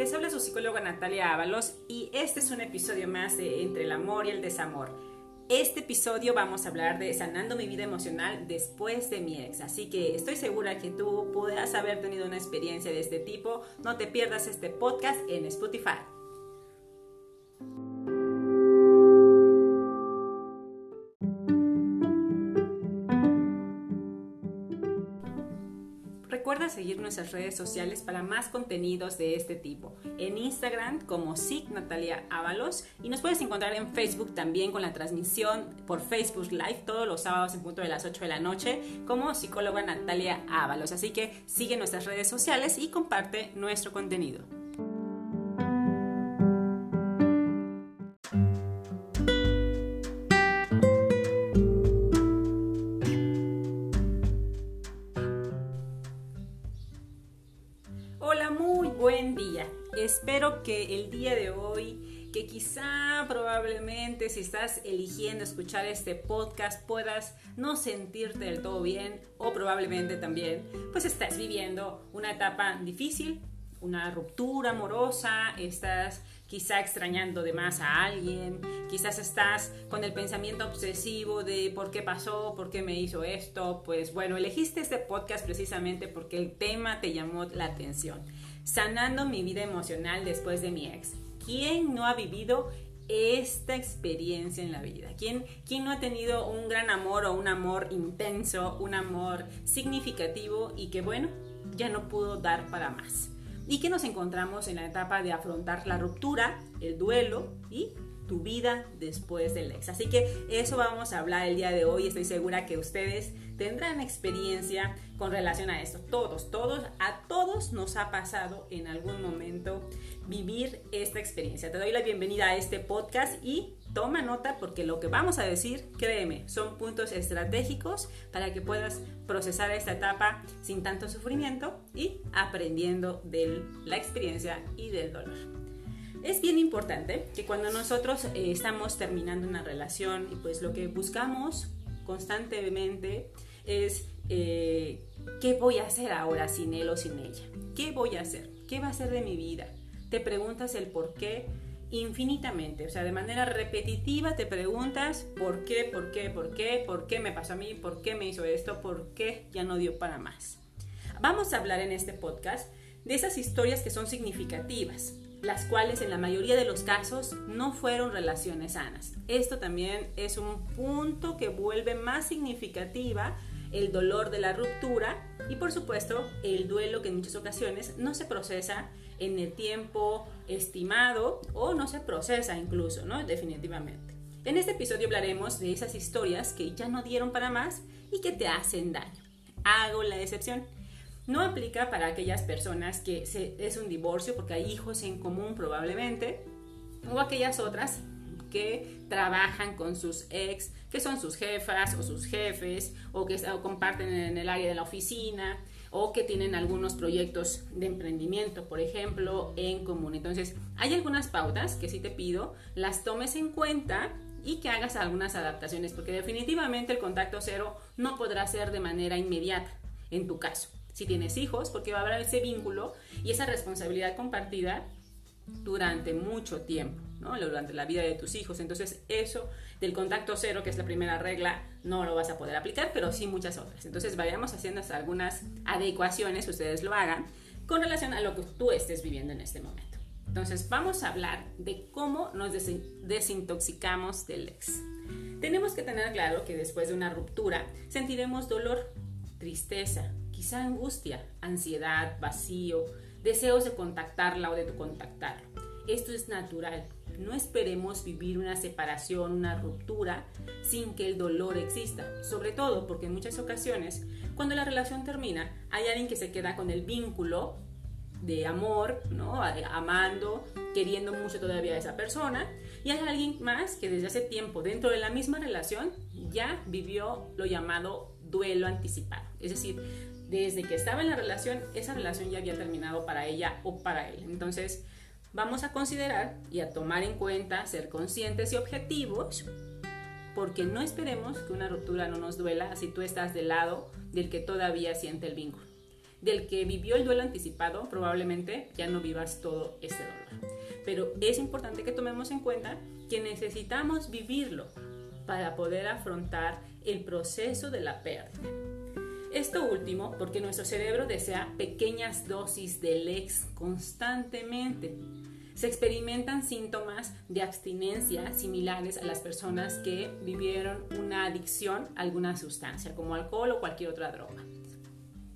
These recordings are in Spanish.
Les habla su psicóloga Natalia Ábalos y este es un episodio más de Entre el amor y el desamor. Este episodio vamos a hablar de sanando mi vida emocional después de mi ex, así que estoy segura que tú puedas haber tenido una experiencia de este tipo. No te pierdas este podcast en Spotify. Seguir nuestras redes sociales para más contenidos de este tipo. En Instagram como SIC Natalia Ábalos y nos puedes encontrar en Facebook también con la transmisión por Facebook Live todos los sábados en punto de las 8 de la noche como psicóloga Natalia Ábalos. Así que sigue nuestras redes sociales y comparte nuestro contenido. Día de hoy, que quizá probablemente si estás eligiendo escuchar este podcast puedas no sentirte del todo bien o probablemente también pues estás viviendo una etapa difícil, una ruptura amorosa, estás quizá extrañando de más a alguien, quizás estás con el pensamiento obsesivo de por qué pasó, por qué me hizo esto, pues bueno, elegiste este podcast precisamente porque el tema te llamó la atención sanando mi vida emocional después de mi ex. ¿Quién no ha vivido esta experiencia en la vida? ¿Quién, ¿Quién no ha tenido un gran amor o un amor intenso, un amor significativo y que bueno, ya no pudo dar para más? Y que nos encontramos en la etapa de afrontar la ruptura, el duelo y tu vida después del ex. Así que eso vamos a hablar el día de hoy. Estoy segura que ustedes tendrán experiencia con relación a esto. Todos, todos, a todos nos ha pasado en algún momento vivir esta experiencia. Te doy la bienvenida a este podcast y toma nota porque lo que vamos a decir, créeme, son puntos estratégicos para que puedas procesar esta etapa sin tanto sufrimiento y aprendiendo de la experiencia y del dolor. Es bien importante que cuando nosotros eh, estamos terminando una relación y pues lo que buscamos constantemente es eh, qué voy a hacer ahora sin él o sin ella. ¿Qué voy a hacer? ¿Qué va a ser de mi vida? Te preguntas el por qué infinitamente, o sea, de manera repetitiva te preguntas por qué, por qué, por qué, por qué me pasó a mí, por qué me hizo esto, por qué ya no dio para más. Vamos a hablar en este podcast de esas historias que son significativas, las cuales en la mayoría de los casos no fueron relaciones sanas. Esto también es un punto que vuelve más significativa el dolor de la ruptura y por supuesto el duelo que en muchas ocasiones no se procesa en el tiempo estimado o no se procesa incluso, ¿no? Definitivamente. En este episodio hablaremos de esas historias que ya no dieron para más y que te hacen daño. Hago la excepción no aplica para aquellas personas que es un divorcio porque hay hijos en común probablemente, o aquellas otras que trabajan con sus ex, que son sus jefas o sus jefes, o que comparten en el área de la oficina, o que tienen algunos proyectos de emprendimiento, por ejemplo, en común. Entonces, hay algunas pautas que sí te pido, las tomes en cuenta y que hagas algunas adaptaciones, porque definitivamente el contacto cero no podrá ser de manera inmediata en tu caso si tienes hijos, porque va a haber ese vínculo y esa responsabilidad compartida durante mucho tiempo, ¿no? durante la vida de tus hijos. Entonces eso del contacto cero, que es la primera regla, no lo vas a poder aplicar, pero sí muchas otras. Entonces vayamos haciendo algunas adecuaciones, ustedes lo hagan, con relación a lo que tú estés viviendo en este momento. Entonces vamos a hablar de cómo nos desintoxicamos del ex. Tenemos que tener claro que después de una ruptura sentiremos dolor, tristeza, quizá angustia, ansiedad, vacío, deseos de contactarla o de contactarlo. Esto es natural. No esperemos vivir una separación, una ruptura sin que el dolor exista. Sobre todo porque en muchas ocasiones, cuando la relación termina, hay alguien que se queda con el vínculo de amor, ¿no? amando, queriendo mucho todavía a esa persona, y hay alguien más que desde hace tiempo dentro de la misma relación ya vivió lo llamado duelo anticipado. Es decir, desde que estaba en la relación, esa relación ya había terminado para ella o para él. Entonces, vamos a considerar y a tomar en cuenta, ser conscientes y objetivos, porque no esperemos que una ruptura no nos duela si tú estás del lado del que todavía siente el vínculo. del que vivió el duelo anticipado, probablemente ya no vivas todo ese dolor. Pero es importante que tomemos en cuenta que necesitamos vivirlo para poder afrontar el proceso de la pérdida. Esto último porque nuestro cerebro desea pequeñas dosis del ex constantemente. Se experimentan síntomas de abstinencia similares a las personas que vivieron una adicción a alguna sustancia, como alcohol o cualquier otra droga.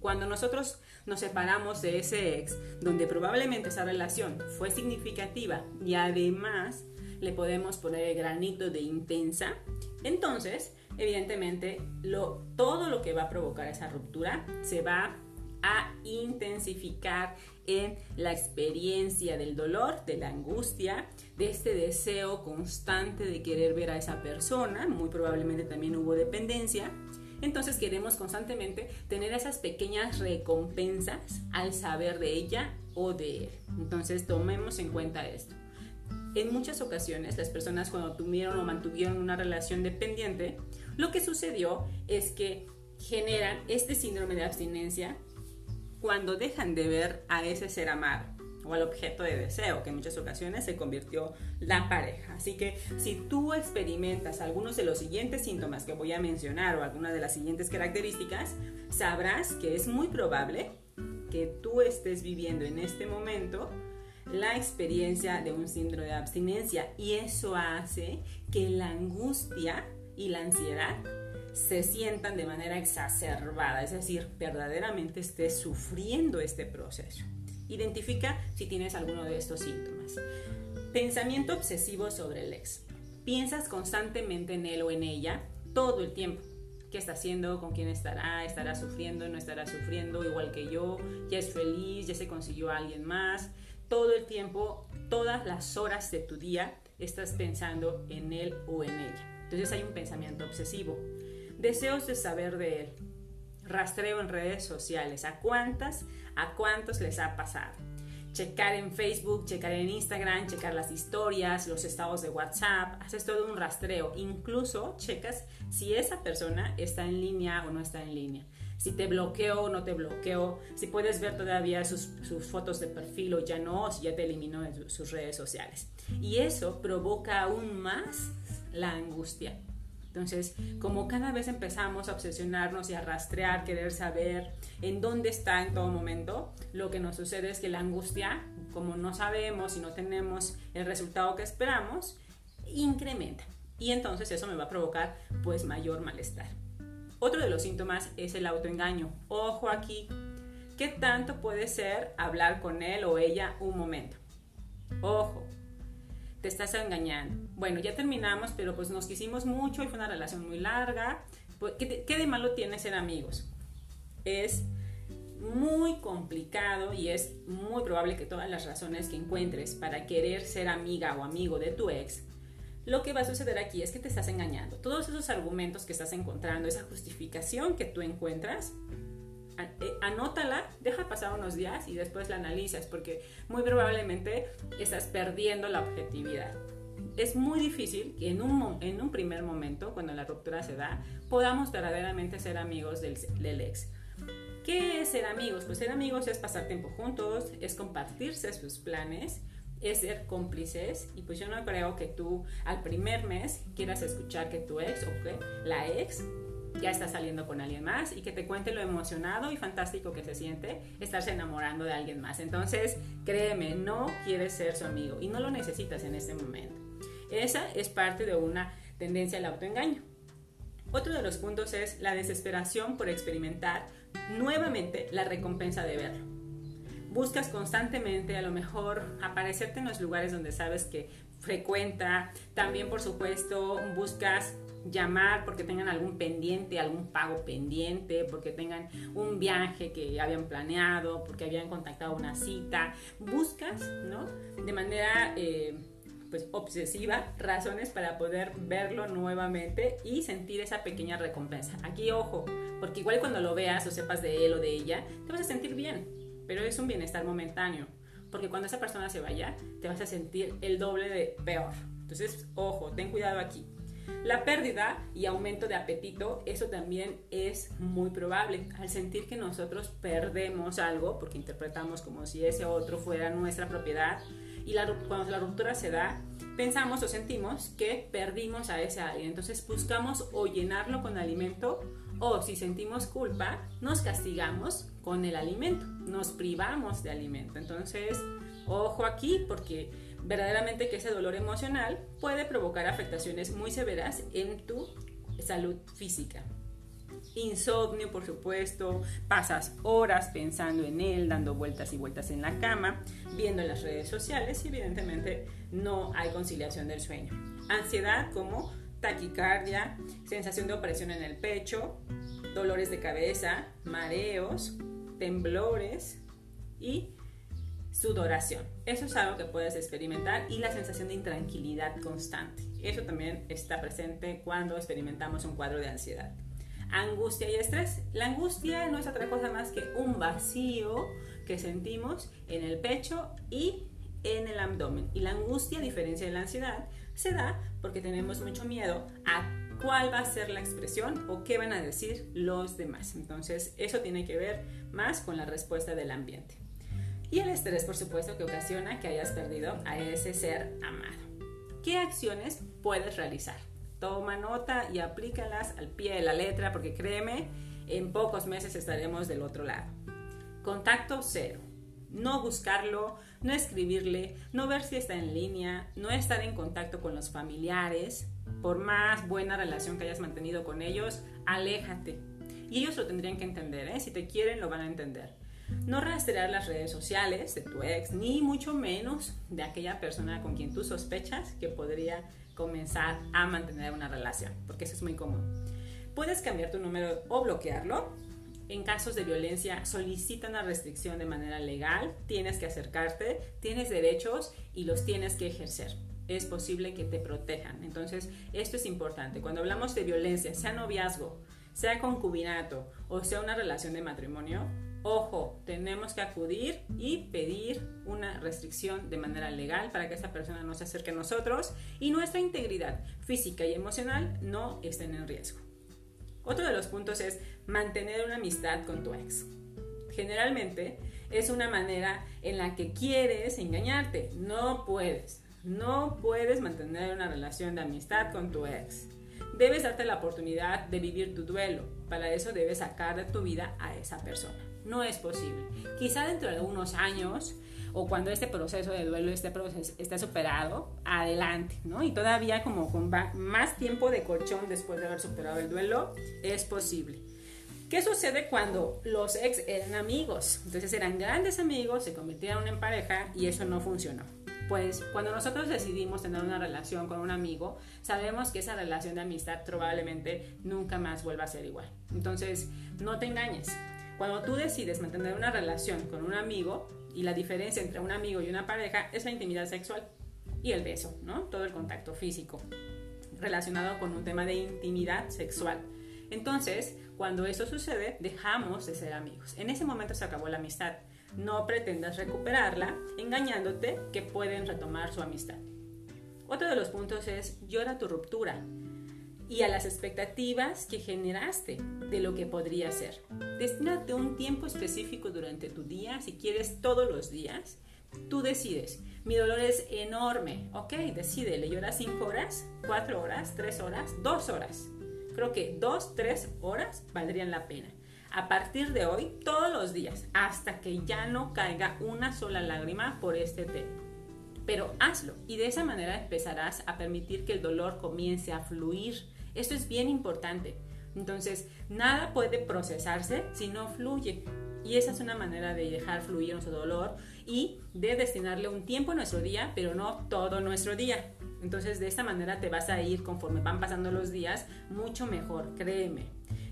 Cuando nosotros nos separamos de ese ex, donde probablemente esa relación fue significativa y además le podemos poner el granito de intensa, entonces, evidentemente, lo, todo lo que va a provocar esa ruptura se va a intensificar en la experiencia del dolor, de la angustia, de este deseo constante de querer ver a esa persona, muy probablemente también hubo dependencia, entonces queremos constantemente tener esas pequeñas recompensas al saber de ella o de él. Entonces tomemos en cuenta esto. En muchas ocasiones las personas cuando tuvieron o mantuvieron una relación dependiente, lo que sucedió es que generan este síndrome de abstinencia cuando dejan de ver a ese ser amado o al objeto de deseo, que en muchas ocasiones se convirtió la pareja. Así que si tú experimentas algunos de los siguientes síntomas que voy a mencionar o algunas de las siguientes características, sabrás que es muy probable que tú estés viviendo en este momento la experiencia de un síndrome de abstinencia y eso hace que la angustia y la ansiedad se sientan de manera exacerbada, es decir, verdaderamente estés sufriendo este proceso. Identifica si tienes alguno de estos síntomas. Pensamiento obsesivo sobre el ex. Piensas constantemente en él o en ella todo el tiempo. ¿Qué está haciendo? ¿Con quién estará? ¿Estará sufriendo? ¿No estará sufriendo? Igual que yo. ¿Ya es feliz? ¿Ya se consiguió a alguien más? Todo el tiempo, todas las horas de tu día estás pensando en él o en ella. Entonces hay un pensamiento obsesivo. Deseos de saber de él rastreo en redes sociales. ¿A cuántas? ¿A cuántos les ha pasado? Checar en Facebook, checar en Instagram, checar las historias, los estados de WhatsApp, haces todo un rastreo. Incluso checas si esa persona está en línea o no está en línea. Si te bloqueó o no te bloqueó, si puedes ver todavía sus, sus fotos de perfil o ya no, o si ya te eliminó de sus redes sociales. Y eso provoca aún más la angustia entonces, como cada vez empezamos a obsesionarnos y a rastrear, querer saber en dónde está en todo momento, lo que nos sucede es que la angustia, como no sabemos y no tenemos el resultado que esperamos, incrementa. Y entonces eso me va a provocar pues mayor malestar. Otro de los síntomas es el autoengaño. Ojo aquí, ¿qué tanto puede ser hablar con él o ella un momento? Ojo, te estás engañando. Bueno, ya terminamos, pero pues nos quisimos mucho y fue una relación muy larga. Pues, ¿Qué, de malo tiene ser amigos? Es muy complicado y es muy probable que todas las razones que encuentres para querer ser amiga o amigo de tu ex, lo que va a suceder aquí es que te estás engañando. Todos esos argumentos que estás encontrando, esa justificación que tú encuentras, anótala, deja pasar unos días y después la analizas, porque muy probablemente estás perdiendo la objetividad. Es muy difícil que en un, en un primer momento, cuando la ruptura se da, podamos verdaderamente ser amigos del, del ex. ¿Qué es ser amigos? Pues ser amigos es pasar tiempo juntos, es compartirse sus planes, es ser cómplices y pues yo no creo que tú al primer mes quieras escuchar que tu ex o que la ex ya está saliendo con alguien más y que te cuente lo emocionado y fantástico que se siente estarse enamorando de alguien más. Entonces, créeme, no quieres ser su amigo y no lo necesitas en este momento. Esa es parte de una tendencia al autoengaño. Otro de los puntos es la desesperación por experimentar nuevamente la recompensa de verlo. Buscas constantemente a lo mejor aparecerte en los lugares donde sabes que frecuenta. También, por supuesto, buscas llamar porque tengan algún pendiente, algún pago pendiente, porque tengan un viaje que habían planeado, porque habían contactado una cita. Buscas, ¿no? De manera... Eh, pues obsesiva razones para poder verlo nuevamente y sentir esa pequeña recompensa. Aquí ojo, porque igual cuando lo veas o sepas de él o de ella, te vas a sentir bien, pero es un bienestar momentáneo, porque cuando esa persona se vaya, te vas a sentir el doble de peor. Entonces, ojo, ten cuidado aquí. La pérdida y aumento de apetito, eso también es muy probable. Al sentir que nosotros perdemos algo, porque interpretamos como si ese otro fuera nuestra propiedad, y cuando la ruptura se da, pensamos o sentimos que perdimos a ese alguien. Entonces buscamos o llenarlo con alimento o si sentimos culpa, nos castigamos con el alimento, nos privamos de alimento. Entonces, ojo aquí porque verdaderamente que ese dolor emocional puede provocar afectaciones muy severas en tu salud física. Insomnio, por supuesto, pasas horas pensando en él, dando vueltas y vueltas en la cama, viendo las redes sociales y evidentemente no hay conciliación del sueño. Ansiedad como taquicardia, sensación de opresión en el pecho, dolores de cabeza, mareos, temblores y sudoración. Eso es algo que puedes experimentar y la sensación de intranquilidad constante. Eso también está presente cuando experimentamos un cuadro de ansiedad. Angustia y estrés. La angustia no es otra cosa más que un vacío que sentimos en el pecho y en el abdomen. Y la angustia, a diferencia de la ansiedad, se da porque tenemos mucho miedo a cuál va a ser la expresión o qué van a decir los demás. Entonces, eso tiene que ver más con la respuesta del ambiente. Y el estrés, por supuesto, que ocasiona que hayas perdido a ese ser amado. ¿Qué acciones puedes realizar? Toma nota y aplícalas al pie de la letra porque créeme, en pocos meses estaremos del otro lado. Contacto cero. No buscarlo, no escribirle, no ver si está en línea, no estar en contacto con los familiares. Por más buena relación que hayas mantenido con ellos, aléjate. Y ellos lo tendrían que entender, ¿eh? si te quieren lo van a entender. No rastrear las redes sociales de tu ex, ni mucho menos de aquella persona con quien tú sospechas que podría comenzar a mantener una relación, porque eso es muy común. Puedes cambiar tu número o bloquearlo. En casos de violencia, solicita una restricción de manera legal, tienes que acercarte, tienes derechos y los tienes que ejercer. Es posible que te protejan. Entonces, esto es importante. Cuando hablamos de violencia, sea noviazgo, sea concubinato o sea una relación de matrimonio, Ojo, tenemos que acudir y pedir una restricción de manera legal para que esa persona no se acerque a nosotros y nuestra integridad física y emocional no estén en riesgo. Otro de los puntos es mantener una amistad con tu ex. Generalmente es una manera en la que quieres engañarte. No puedes. No puedes mantener una relación de amistad con tu ex. Debes darte la oportunidad de vivir tu duelo. Para eso debes sacar de tu vida a esa persona no es posible. Quizá dentro de unos años o cuando este proceso de duelo esté, esté superado, adelante, ¿no? Y todavía como con más tiempo de colchón después de haber superado el duelo, es posible. ¿Qué sucede cuando los ex eran amigos? Entonces eran grandes amigos, se convirtieron en pareja y eso no funcionó. Pues cuando nosotros decidimos tener una relación con un amigo, sabemos que esa relación de amistad probablemente nunca más vuelva a ser igual. Entonces, no te engañes. Cuando tú decides mantener una relación con un amigo, y la diferencia entre un amigo y una pareja es la intimidad sexual y el beso, ¿no? Todo el contacto físico relacionado con un tema de intimidad sexual. Entonces, cuando eso sucede, dejamos de ser amigos. En ese momento se acabó la amistad. No pretendas recuperarla engañándote que pueden retomar su amistad. Otro de los puntos es llora tu ruptura y a las expectativas que generaste de lo que podría ser. Destínate un tiempo específico durante tu día, si quieres todos los días. Tú decides. Mi dolor es enorme. Ok, decide. ¿Le lloras 5 horas, 4 horas, 3 horas, 2 horas? Creo que 2, 3 horas valdrían la pena. A partir de hoy, todos los días, hasta que ya no caiga una sola lágrima por este tema pero hazlo y de esa manera empezarás a permitir que el dolor comience a fluir. Esto es bien importante. Entonces, nada puede procesarse si no fluye. Y esa es una manera de dejar fluir nuestro dolor y de destinarle un tiempo a nuestro día, pero no todo nuestro día. Entonces, de esta manera te vas a ir conforme van pasando los días mucho mejor, créeme.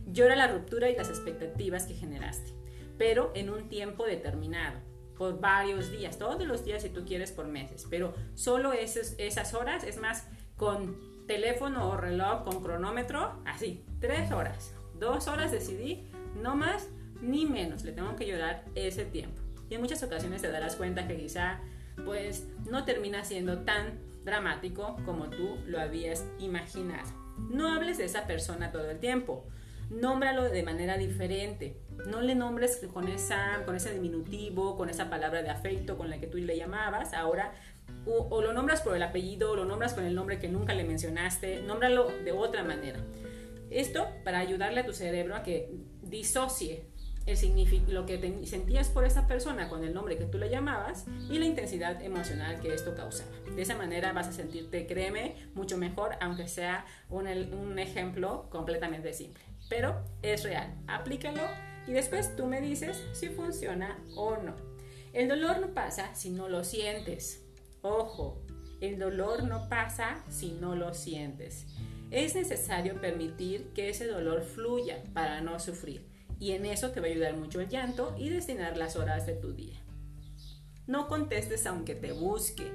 Llora la ruptura y las expectativas que generaste, pero en un tiempo determinado por varios días, todos los días si tú quieres por meses, pero solo esas, horas, es más, con teléfono o reloj, con cronómetro, así, tres horas, dos horas decidí, no más ni menos, le tengo que llorar ese tiempo. Y en muchas ocasiones te darás cuenta que quizá pues no termina siendo tan dramático como tú lo habías imaginado. No hables de esa persona todo el tiempo. Nómbralo de manera diferente. No le nombres con, esa, con ese diminutivo, con esa palabra de afecto con la que tú le llamabas. Ahora o, lo nombras por el apellido, o lo nombras con el nombre que nunca le mencionaste, nómbralo de otra manera. Esto para ayudarle a tu cerebro a que disocie lo que sentías por esa persona con el nombre que tú le llamabas y la intensidad emocional que esto causaba. De esa manera vas a sentirte, créeme, mucho mejor, aunque sea un, un ejemplo completamente simple. Pero es real, aplícalo y después tú me dices si funciona o no. El dolor no pasa si no lo sientes. Ojo, el dolor no pasa si no lo sientes. Es necesario permitir que ese dolor fluya para no sufrir y en eso te va a ayudar mucho el llanto y destinar las horas de tu día. No contestes aunque te busque.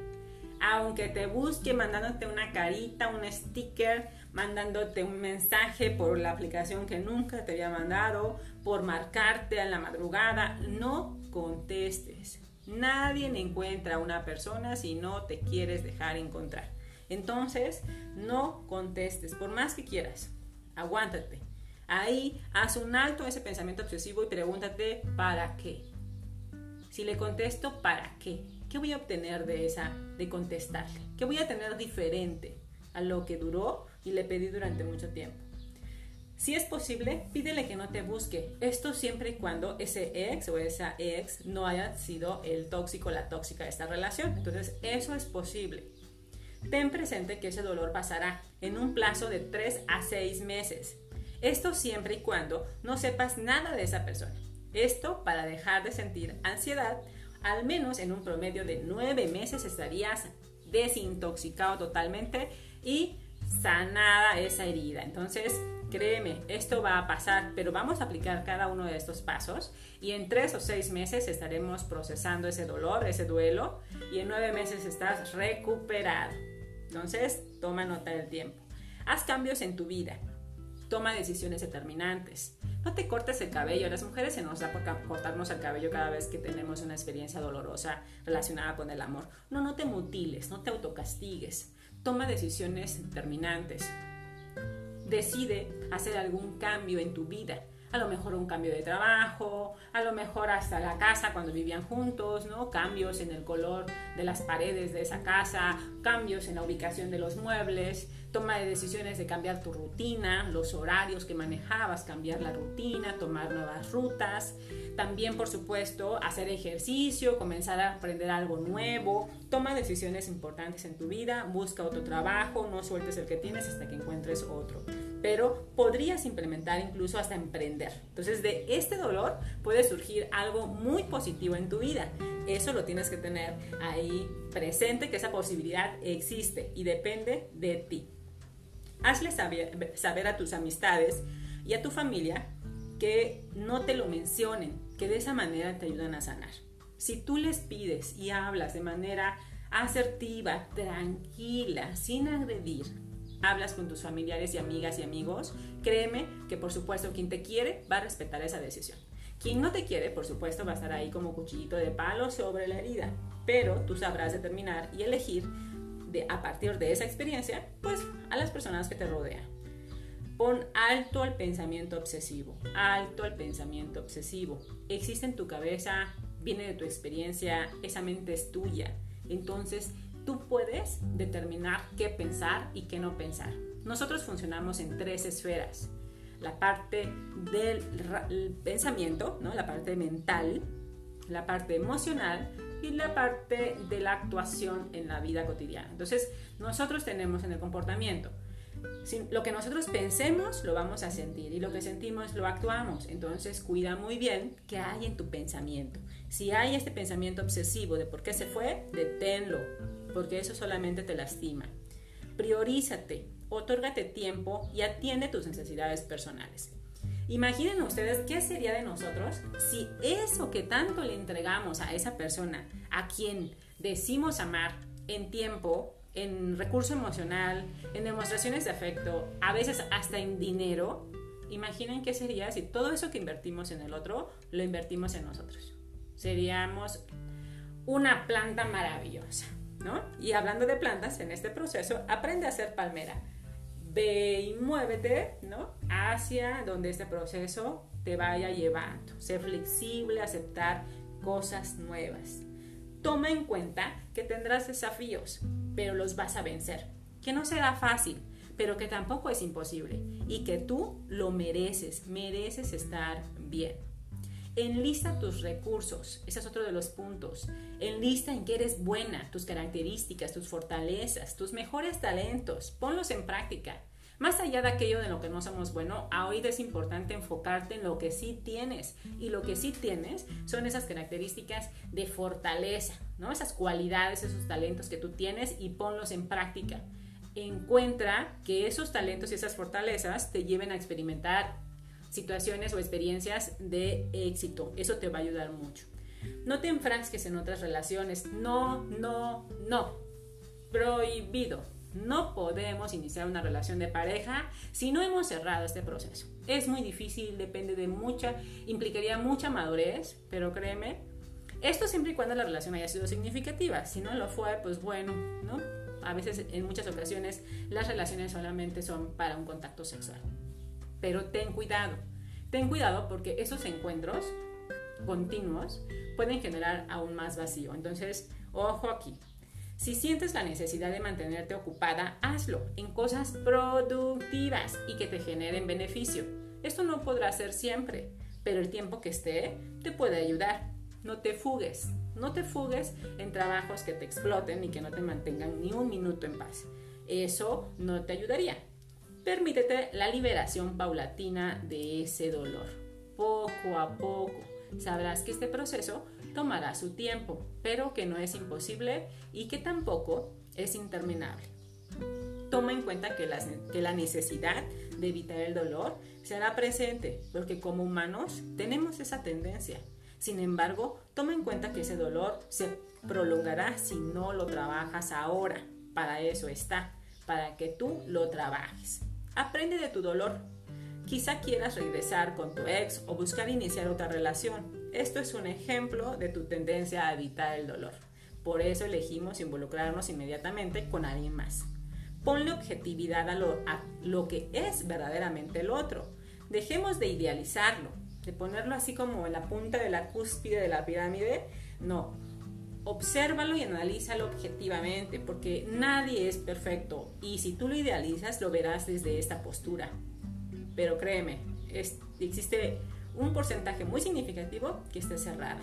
Aunque te busque mandándote una carita, un sticker, mandándote un mensaje por la aplicación que nunca te había mandado, por marcarte a la madrugada, no contestes. Nadie encuentra a una persona si no te quieres dejar encontrar. Entonces, no contestes, por más que quieras. Aguántate. Ahí haz un alto a ese pensamiento obsesivo y pregúntate, ¿para qué? Si le contesto, ¿para qué? ¿Qué voy a obtener de esa, de contestarle? ¿Qué voy a tener diferente a lo que duró y le pedí durante mucho tiempo? Si es posible, pídele que no te busque. Esto siempre y cuando ese ex o esa ex no haya sido el tóxico o la tóxica de esta relación. Entonces, eso es posible. Ten presente que ese dolor pasará en un plazo de 3 a 6 meses. Esto siempre y cuando no sepas nada de esa persona. Esto para dejar de sentir ansiedad, al menos en un promedio de nueve meses estarías desintoxicado totalmente y sanada esa herida. Entonces, créeme, esto va a pasar, pero vamos a aplicar cada uno de estos pasos y en tres o seis meses estaremos procesando ese dolor, ese duelo y en nueve meses estás recuperado. Entonces, toma nota del tiempo. Haz cambios en tu vida. Toma decisiones determinantes. No te cortes el cabello. A las mujeres se nos da por cortarnos el cabello cada vez que tenemos una experiencia dolorosa relacionada con el amor. No, no te mutiles, no te autocastigues. Toma decisiones determinantes. Decide hacer algún cambio en tu vida a lo mejor un cambio de trabajo, a lo mejor hasta la casa cuando vivían juntos, ¿no? Cambios en el color de las paredes de esa casa, cambios en la ubicación de los muebles, toma de decisiones de cambiar tu rutina, los horarios que manejabas, cambiar la rutina, tomar nuevas rutas, también por supuesto hacer ejercicio, comenzar a aprender algo nuevo, toma decisiones importantes en tu vida, busca otro trabajo, no sueltes el que tienes hasta que encuentres otro pero podrías implementar incluso hasta emprender. Entonces de este dolor puede surgir algo muy positivo en tu vida. Eso lo tienes que tener ahí presente, que esa posibilidad existe y depende de ti. Hazle saber, a tus amistades y a tu familia que no te lo mencionen, que de esa manera te ayudan a sanar. Si tú les pides y hablas de manera asertiva, tranquila, sin agredir, hablas con tus familiares y amigas y amigos, créeme que por supuesto quien te quiere va a respetar esa decisión. Quien no te quiere, por supuesto, va a estar ahí como cuchillito de palo sobre la herida, pero tú sabrás determinar y elegir a partir de esa experiencia, pues a las personas que te rodean. Pon alto al pensamiento obsesivo, alto al pensamiento obsesivo. Existe en tu cabeza, viene de tu experiencia, esa mente es tuya. Entonces, tú puedes determinar qué pensar y qué no pensar. Nosotros funcionamos en tres esferas. La parte del pensamiento, ¿no? la parte mental, la parte emocional y la parte de la actuación en la vida cotidiana. Entonces, nosotros tenemos en el comportamiento lo que nosotros pensemos lo vamos a sentir y lo que sentimos lo actuamos. Entonces cuida muy bien qué hay en tu pensamiento. Si hay este pensamiento obsesivo de por qué se fue, deténlo, porque eso solamente te lastima. Priorízate, otórgate tiempo y atiende tus necesidades personales. Imaginen ustedes qué sería de nosotros si eso que tanto le entregamos a esa persona, a quien decimos amar en tiempo, en recurso emocional, en demostraciones de afecto, a veces hasta en dinero, imaginen qué sería si todo eso que invertimos en el otro lo invertimos en nosotros. Seríamos una planta maravillosa, ¿no? Y hablando de plantas, en este proceso, aprende a ser palmera. Ve y muévete, ¿no? Hacia donde este proceso te vaya llevando. Sé flexible, aceptar cosas nuevas. Toma en cuenta que tendrás desafíos, pero los vas a vencer. Que no será fácil, pero que tampoco es imposible. Y que tú lo mereces, mereces estar bien. Enlista tus recursos, ese es otro de los puntos. Enlista en qué eres buena, tus características, tus fortalezas, tus mejores talentos. Ponlos en práctica. Más allá de aquello de lo que no somos bueno, ahorita es importante enfocarte en lo que sí tienes. Y lo que sí tienes son esas características de fortaleza, ¿no? Esas cualidades, esos talentos que tú tienes y ponlos en práctica. Encuentra que esos talentos y esas fortalezas te lleven a experimentar situaciones o experiencias de éxito. Eso te va a ayudar mucho. No te enfrasques en otras relaciones. No, no, no. Prohibido no podemos iniciar una relación de pareja si no hemos cerrado este proceso. Es muy difícil, depende de mucha, implicaría mucha madurez, pero créeme, esto siempre y cuando la relación haya sido significativa. Si no lo fue, pues bueno, ¿no? A veces, en muchas ocasiones, las relaciones solamente son para un contacto sexual. Pero ten cuidado, ten cuidado porque esos encuentros continuos pueden generar aún más vacío. Entonces, ojo aquí, si sientes la necesidad de mantenerte ocupada, hazlo en cosas productivas y que te generen beneficio. Esto no podrá ser siempre, pero el tiempo que esté te puede ayudar. No te fugues, no te fugues en trabajos que te exploten y que no te mantengan ni un minuto en paz. Eso no te ayudaría. Permítete la liberación paulatina de ese dolor, poco a poco. Sabrás que este proceso tomará su tiempo, pero que no es imposible y que tampoco es interminable. Toma en cuenta que la, que la necesidad de evitar el dolor será presente, porque como humanos tenemos esa tendencia. Sin embargo, toma en cuenta que ese dolor se prolongará si no lo trabajas ahora. Para eso está, para que tú lo trabajes. Aprende de tu dolor. Quizá quieras regresar con tu ex o buscar iniciar otra relación, esto es un ejemplo de tu tendencia a evitar el dolor. Por eso elegimos involucrarnos inmediatamente con alguien más. Ponle objetividad a lo, a lo que es verdaderamente el otro. Dejemos de idealizarlo, de ponerlo así como en la punta de la cúspide de la pirámide. No, obsérvalo y analízalo objetivamente, porque nadie es perfecto y si tú lo idealizas lo verás desde esta postura. Pero créeme, existe un porcentaje muy significativo que esté cerrada.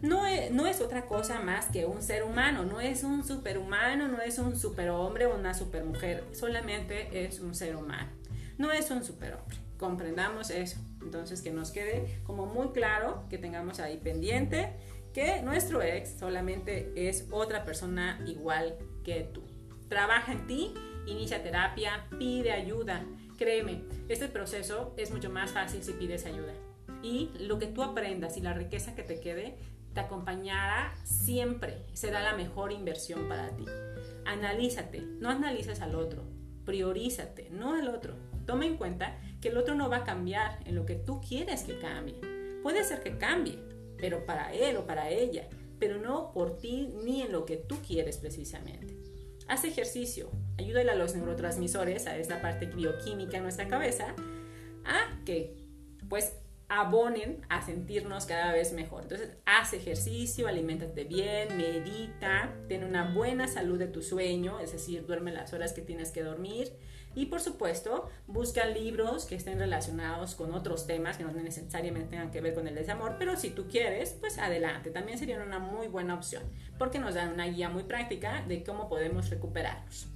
No es, no es, otra cosa más que un ser humano, no es un superhumano, no es un superhombre o una supermujer, solamente es un ser humano, no es un superhombre. Comprendamos eso. Entonces, que nos quede como muy claro, que tengamos ahí pendiente que nuestro ex solamente es otra persona igual que tú. Trabaja en ti, inicia terapia, pide ayuda. Créeme, este proceso es mucho más fácil si pides ayuda y lo que tú aprendas y la riqueza que te quede te acompañará siempre. Será la mejor inversión para ti. Analízate, no analices al otro, priorízate, no al otro. Toma en cuenta que el otro no va a cambiar en lo que tú quieres que cambie. Puede ser que cambie, pero para él o para ella, pero no por ti ni en lo que tú quieres precisamente. Haz ejercicio, ayúdale a los neurotransmisores, a esta parte bioquímica en nuestra cabeza, a que pues abonen a sentirnos cada vez mejor. Entonces, haz ejercicio, alimentate bien, medita, ten una buena salud de tu sueño, es decir, duerme las horas que tienes que dormir. Y por supuesto, busca libros que estén relacionados con otros temas que no necesariamente tengan que ver con el desamor, pero si tú quieres, pues adelante, también sería una muy buena opción, porque nos dan una guía muy práctica de cómo podemos recuperarnos.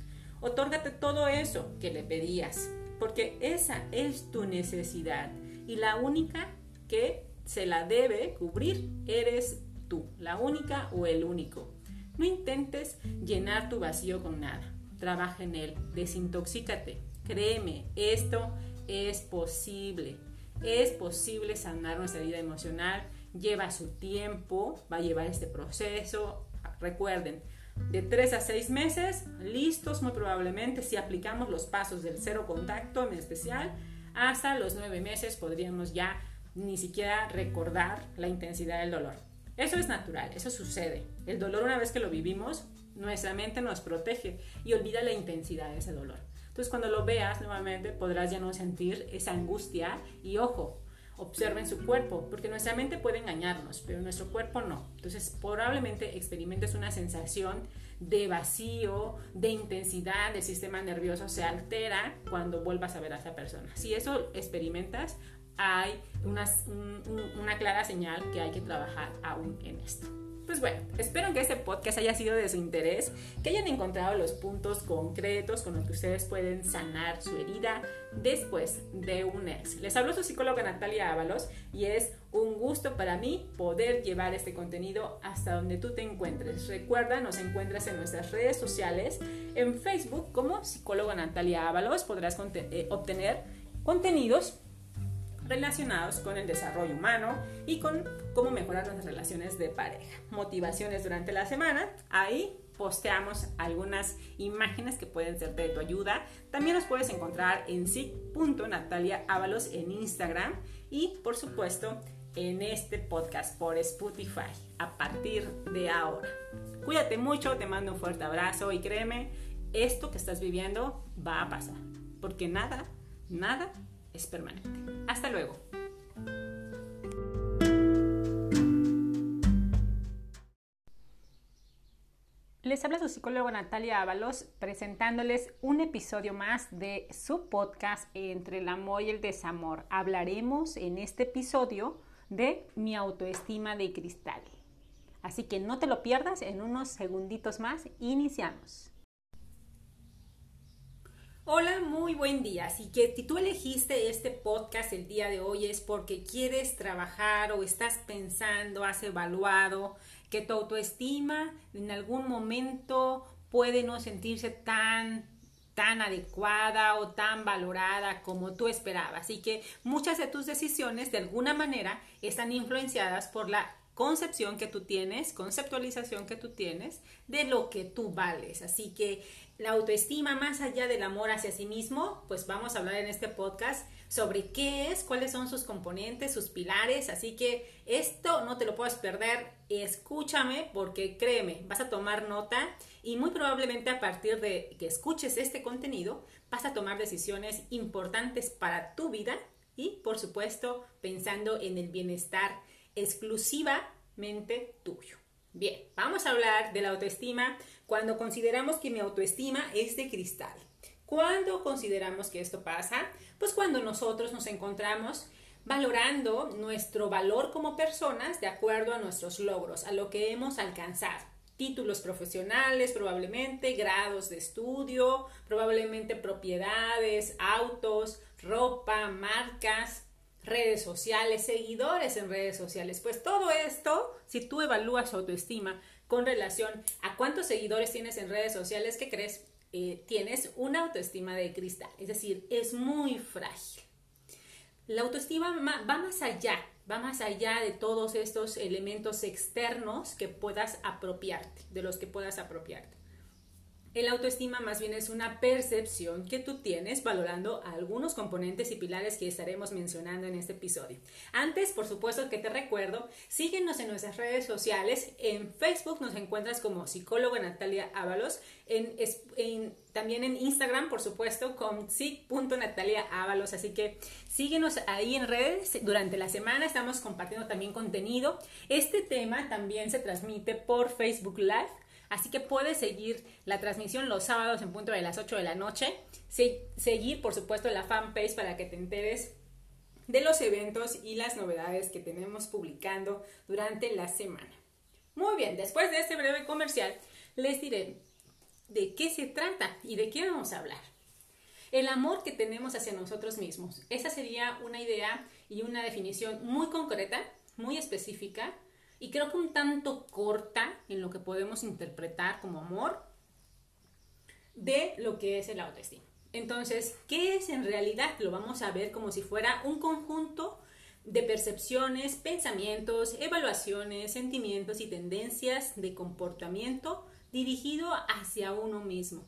Otórgate todo eso que le pedías, porque esa es tu necesidad y la única que se la debe cubrir eres tú, la única o el único. No intentes llenar tu vacío con nada. Trabaja en él, desintoxícate. Créeme, esto es posible. Es posible sanar nuestra vida emocional. Lleva su tiempo, va a llevar este proceso. Recuerden, de 3 a 6 meses, listos muy probablemente si aplicamos los pasos del cero contacto en especial hasta los nueve meses podríamos ya ni siquiera recordar la intensidad del dolor. Eso es natural, eso sucede. El dolor una vez que lo vivimos, nuestra mente nos protege y olvida la intensidad de ese dolor. Entonces cuando lo veas nuevamente podrás ya no sentir esa angustia y ojo, observen su cuerpo, porque nuestra mente puede engañarnos, pero nuestro cuerpo no. Entonces probablemente experimentes una sensación de vacío, de intensidad del sistema nervioso se altera cuando vuelvas a ver a esa persona. Si eso experimentas, hay una clara señal que hay que trabajar aún en esto. Pues bueno, espero que este podcast haya sido de su interés, que hayan encontrado los puntos concretos con los que ustedes pueden sanar su herida después de un ex. Les habló su psicóloga Natalia Ábalos y es un gusto para mí poder llevar este contenido hasta donde tú te encuentres. Recuerda, nos encuentras en nuestras redes sociales, en Facebook como psicóloga Natalia Ábalos, podrás eh, obtener contenidos relacionados con el desarrollo humano y con cómo mejorar nuestras relaciones de pareja. Motivaciones durante la semana, ahí posteamos algunas imágenes que pueden ser de tu ayuda. También nos puedes encontrar en sig.nataliaábalos en Instagram y por supuesto en este podcast por Spotify a partir de ahora. Cuídate mucho, te mando un fuerte abrazo y créeme, esto que estás viviendo va a pasar, porque nada, nada permanente. Hasta luego. Les habla su psicóloga Natalia Ábalos presentándoles un episodio más de su podcast Entre el amor y el desamor. Hablaremos en este episodio de mi autoestima de cristal. Así que no te lo pierdas, en unos segunditos más iniciamos. Hola, muy buen día. Así que si tú elegiste este podcast el día de hoy es porque quieres trabajar o estás pensando, has evaluado que tu autoestima en algún momento puede no sentirse tan tan adecuada o tan valorada como tú esperabas. Así que muchas de tus decisiones de alguna manera están influenciadas por la concepción que tú tienes, conceptualización que tú tienes de lo que tú vales. Así que la autoestima más allá del amor hacia sí mismo, pues vamos a hablar en este podcast sobre qué es, cuáles son sus componentes, sus pilares, así que esto no te lo puedes perder, escúchame porque créeme, vas a tomar nota y muy probablemente a partir de que escuches este contenido vas a tomar decisiones importantes para tu vida y por supuesto pensando en el bienestar exclusivamente tuyo. Bien, vamos a hablar de la autoestima cuando consideramos que mi autoestima es de cristal. ¿Cuándo consideramos que esto pasa? Pues cuando nosotros nos encontramos valorando nuestro valor como personas de acuerdo a nuestros logros, a lo que hemos alcanzado. Títulos profesionales, probablemente grados de estudio, probablemente propiedades, autos, ropa, marcas, redes sociales, seguidores en redes sociales. Pues todo esto, si tú evalúas autoestima con relación a cuántos seguidores tienes en redes sociales, ¿qué crees? Eh, tienes una autoestima de cristal, es decir, es muy frágil. La autoestima va más allá, va más allá de todos estos elementos externos que puedas apropiarte, de los que puedas apropiarte. El autoestima más bien es una percepción que tú tienes valorando algunos componentes y pilares que estaremos mencionando en este episodio. Antes, por supuesto que te recuerdo, síguenos en nuestras redes sociales. En Facebook nos encuentras como psicóloga Natalia Ábalos. En, también en Instagram, por supuesto, con Ábalos. Así que síguenos ahí en redes. Durante la semana estamos compartiendo también contenido. Este tema también se transmite por Facebook Live Así que puedes seguir la transmisión los sábados en punto de las 8 de la noche. seguir, por supuesto, la fanpage para que te enteres de los eventos y las novedades que tenemos publicando durante la semana. Muy bien, después de este breve comercial, les diré de qué se trata y de qué vamos a hablar. El amor que tenemos hacia nosotros mismos. Esa sería una idea y una definición muy concreta, muy específica, y creo que un tanto corta en lo que podemos interpretar como amor de lo que es el autoestima. Entonces, ¿qué es en realidad? Lo vamos a ver como si fuera un conjunto de percepciones, pensamientos, evaluaciones, sentimientos y tendencias de comportamiento dirigido hacia uno mismo.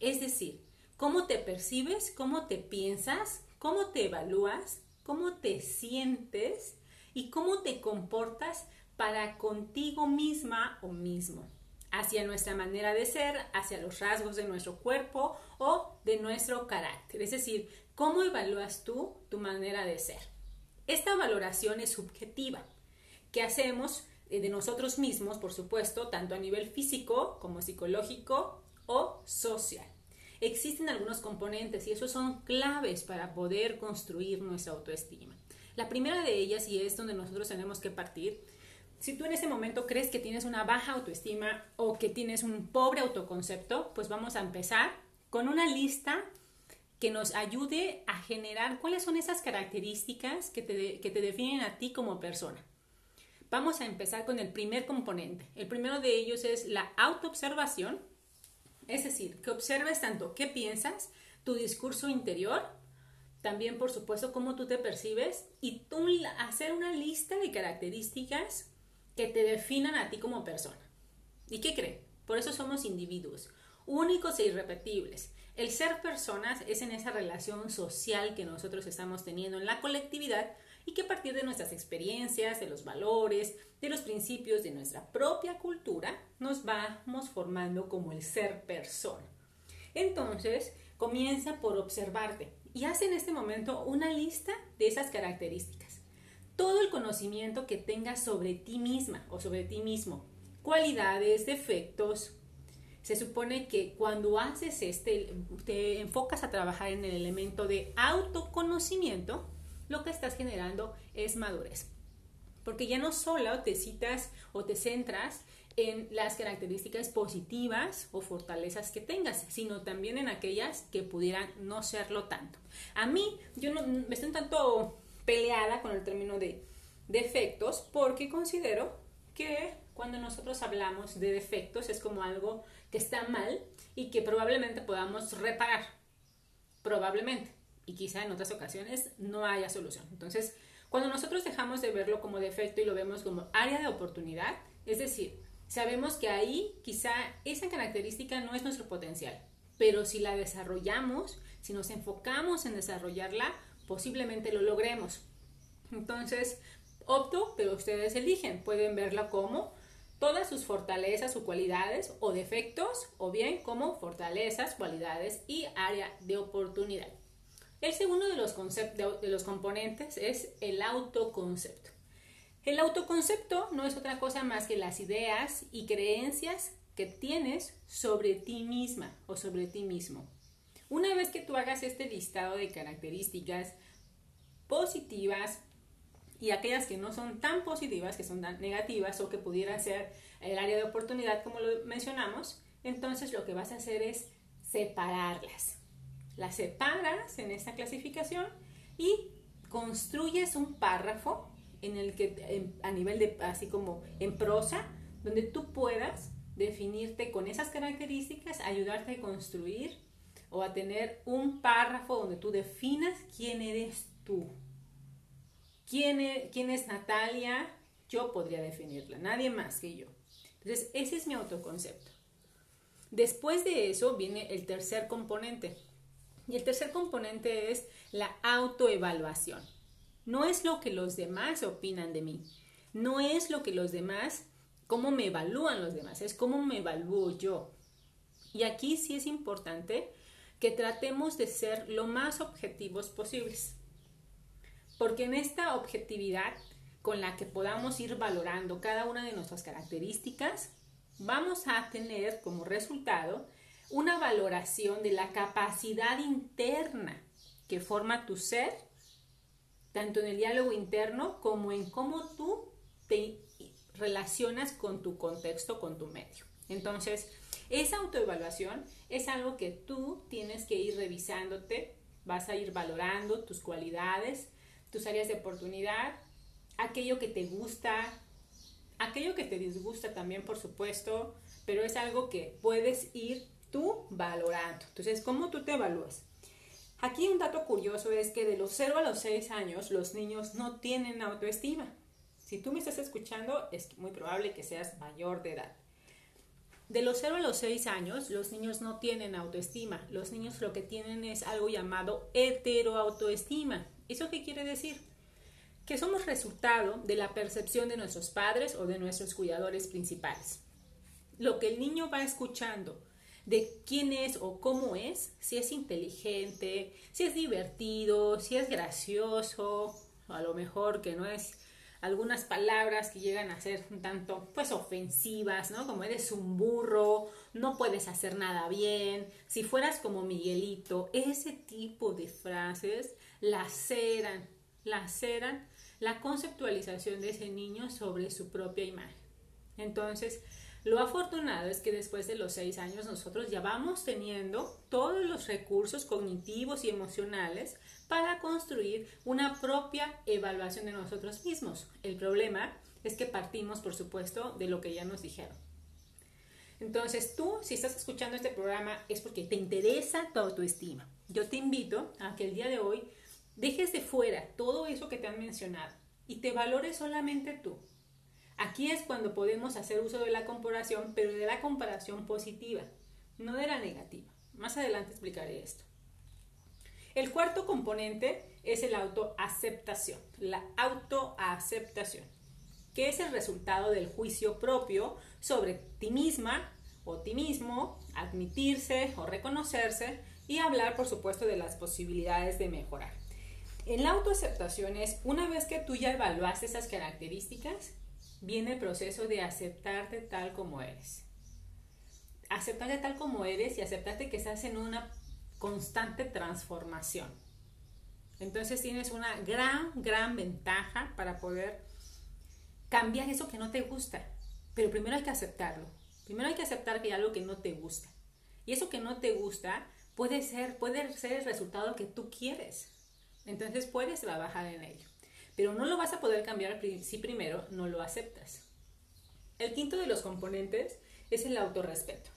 Es decir, cómo te percibes, cómo te piensas, cómo te evalúas, cómo te sientes y cómo te comportas para contigo misma o mismo, hacia nuestra manera de ser, hacia los rasgos de nuestro cuerpo o de nuestro carácter, es decir, cómo evalúas tú tu manera de ser. Esta valoración es subjetiva, que hacemos eh, de nosotros mismos, por supuesto, tanto a nivel físico como psicológico o social. Existen algunos componentes y esos son claves para poder construir nuestra autoestima. La primera de ellas, y es donde nosotros tenemos que partir, si tú en ese momento crees que tienes una baja autoestima o que tienes un pobre autoconcepto, pues vamos a empezar con una lista que nos ayude a generar cuáles son esas características que te, que te definen a ti como persona. Vamos a empezar con el primer componente. El primero de ellos es la autoobservación, es decir, que observes tanto qué piensas, tu discurso interior, también por supuesto cómo tú te percibes y tú hacer una lista de características que te definan a ti como persona. ¿Y qué creen? Por eso somos individuos, únicos e irrepetibles. El ser personas es en esa relación social que nosotros estamos teniendo en la colectividad y que a partir de nuestras experiencias, de los valores, de los principios de nuestra propia cultura, nos vamos formando como el ser persona. Entonces, comienza por observarte y haz en este momento una lista de esas características. Todo el conocimiento que tengas sobre ti misma o sobre ti mismo, cualidades, defectos. Se supone que cuando haces este, te enfocas a trabajar en el elemento de autoconocimiento, lo que estás generando es madurez. Porque ya no solo te citas o te centras en las características positivas o fortalezas que tengas, sino también en aquellas que pudieran no serlo tanto. A mí, yo no me estoy tanto peleada con el término de defectos porque considero que cuando nosotros hablamos de defectos es como algo que está mal y que probablemente podamos reparar. Probablemente y quizá en otras ocasiones no haya solución. Entonces, cuando nosotros dejamos de verlo como defecto y lo vemos como área de oportunidad, es decir, sabemos que ahí quizá esa característica no es nuestro potencial, pero si la desarrollamos, si nos enfocamos en desarrollarla, posiblemente lo logremos. Entonces, opto, pero ustedes eligen, pueden verla como todas sus fortalezas o cualidades o defectos, o bien como fortalezas, cualidades y área de oportunidad. El segundo de los, de los componentes es el autoconcepto. El autoconcepto no es otra cosa más que las ideas y creencias que tienes sobre ti misma o sobre ti mismo. Una vez que tú hagas este listado de características positivas y aquellas que no son tan positivas, que son tan negativas o que pudieran ser el área de oportunidad como lo mencionamos, entonces lo que vas a hacer es separarlas. Las separas en esta clasificación y construyes un párrafo en el que a nivel de así como en prosa donde tú puedas definirte con esas características, ayudarte a construir o a tener un párrafo donde tú definas quién eres tú. ¿Quién es, quién es Natalia? Yo podría definirla, nadie más que yo. Entonces, ese es mi autoconcepto. Después de eso viene el tercer componente, y el tercer componente es la autoevaluación. No es lo que los demás opinan de mí. No es lo que los demás, cómo me evalúan los demás, es cómo me evalúo yo. Y aquí sí es importante que tratemos de ser lo más objetivos posibles. Porque en esta objetividad con la que podamos ir valorando cada una de nuestras características, vamos a tener como resultado una valoración de la capacidad interna que forma tu ser, tanto en el diálogo interno como en cómo tú te relacionas con tu contexto, con tu medio. Entonces, esa autoevaluación es algo que tú tienes que ir revisándote, vas a ir valorando tus cualidades, tus áreas de oportunidad, aquello que te gusta, aquello que te disgusta también, por supuesto, pero es algo que puedes ir tú valorando. Entonces, ¿cómo tú te evalúas? Aquí un dato curioso es que de los 0 a los 6 años los niños no tienen autoestima. Si tú me estás escuchando, es muy probable que seas mayor de edad. De los 0 a los 6 años, los niños no tienen autoestima. Los niños lo que tienen es algo llamado heteroautoestima. ¿Eso qué quiere decir? Que somos resultado de la percepción de nuestros padres o de nuestros cuidadores principales. Lo que el niño va escuchando, de quién es o cómo es, si es inteligente, si es divertido, si es gracioso, a lo mejor que no es algunas palabras que llegan a ser un tanto pues ofensivas, ¿no? Como eres un burro, no puedes hacer nada bien, si fueras como Miguelito, ese tipo de frases laceran, laceran la conceptualización de ese niño sobre su propia imagen. Entonces, lo afortunado es que después de los seis años nosotros ya vamos teniendo todos los recursos cognitivos y emocionales para construir una propia evaluación de nosotros mismos. El problema es que partimos, por supuesto, de lo que ya nos dijeron. Entonces tú, si estás escuchando este programa, es porque te interesa tu autoestima. Yo te invito a que el día de hoy dejes de fuera todo eso que te han mencionado y te valores solamente tú. Aquí es cuando podemos hacer uso de la comparación, pero de la comparación positiva, no de la negativa. Más adelante explicaré esto. El cuarto componente es el autoaceptación, la autoaceptación, que es el resultado del juicio propio sobre ti misma o ti mismo, admitirse o reconocerse y hablar, por supuesto, de las posibilidades de mejorar. En la autoaceptación es, una vez que tú ya evaluaste esas características, viene el proceso de aceptarte tal como eres. Aceptarte tal como eres y aceptarte que estás en una constante transformación. Entonces tienes una gran, gran ventaja para poder cambiar eso que no te gusta. Pero primero hay que aceptarlo. Primero hay que aceptar que hay algo que no te gusta. Y eso que no te gusta puede ser, puede ser el resultado que tú quieres. Entonces puedes trabajar en ello. Pero no lo vas a poder cambiar si primero no lo aceptas. El quinto de los componentes es el autorrespeto,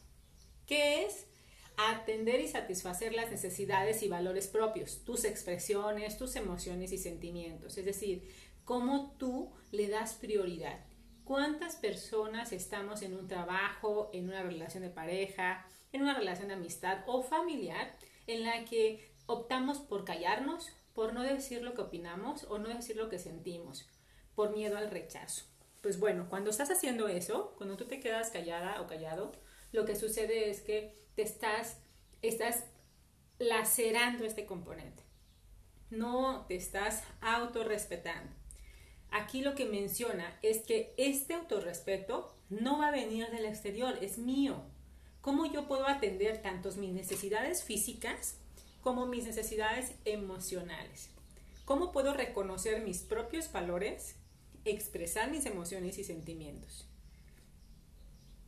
que es atender y satisfacer las necesidades y valores propios, tus expresiones, tus emociones y sentimientos. Es decir, cómo tú le das prioridad. ¿Cuántas personas estamos en un trabajo, en una relación de pareja, en una relación de amistad o familiar en la que optamos por callarnos, por no decir lo que opinamos o no decir lo que sentimos, por miedo al rechazo. Pues bueno, cuando estás haciendo eso, cuando tú te quedas callada o callado, lo que sucede es que te estás, estás lacerando este componente. No te estás autorrespetando. Aquí lo que menciona es que este autorrespeto no va a venir del exterior, es mío. ¿Cómo yo puedo atender tanto mis necesidades físicas como mis necesidades emocionales. ¿Cómo puedo reconocer mis propios valores, expresar mis emociones y sentimientos?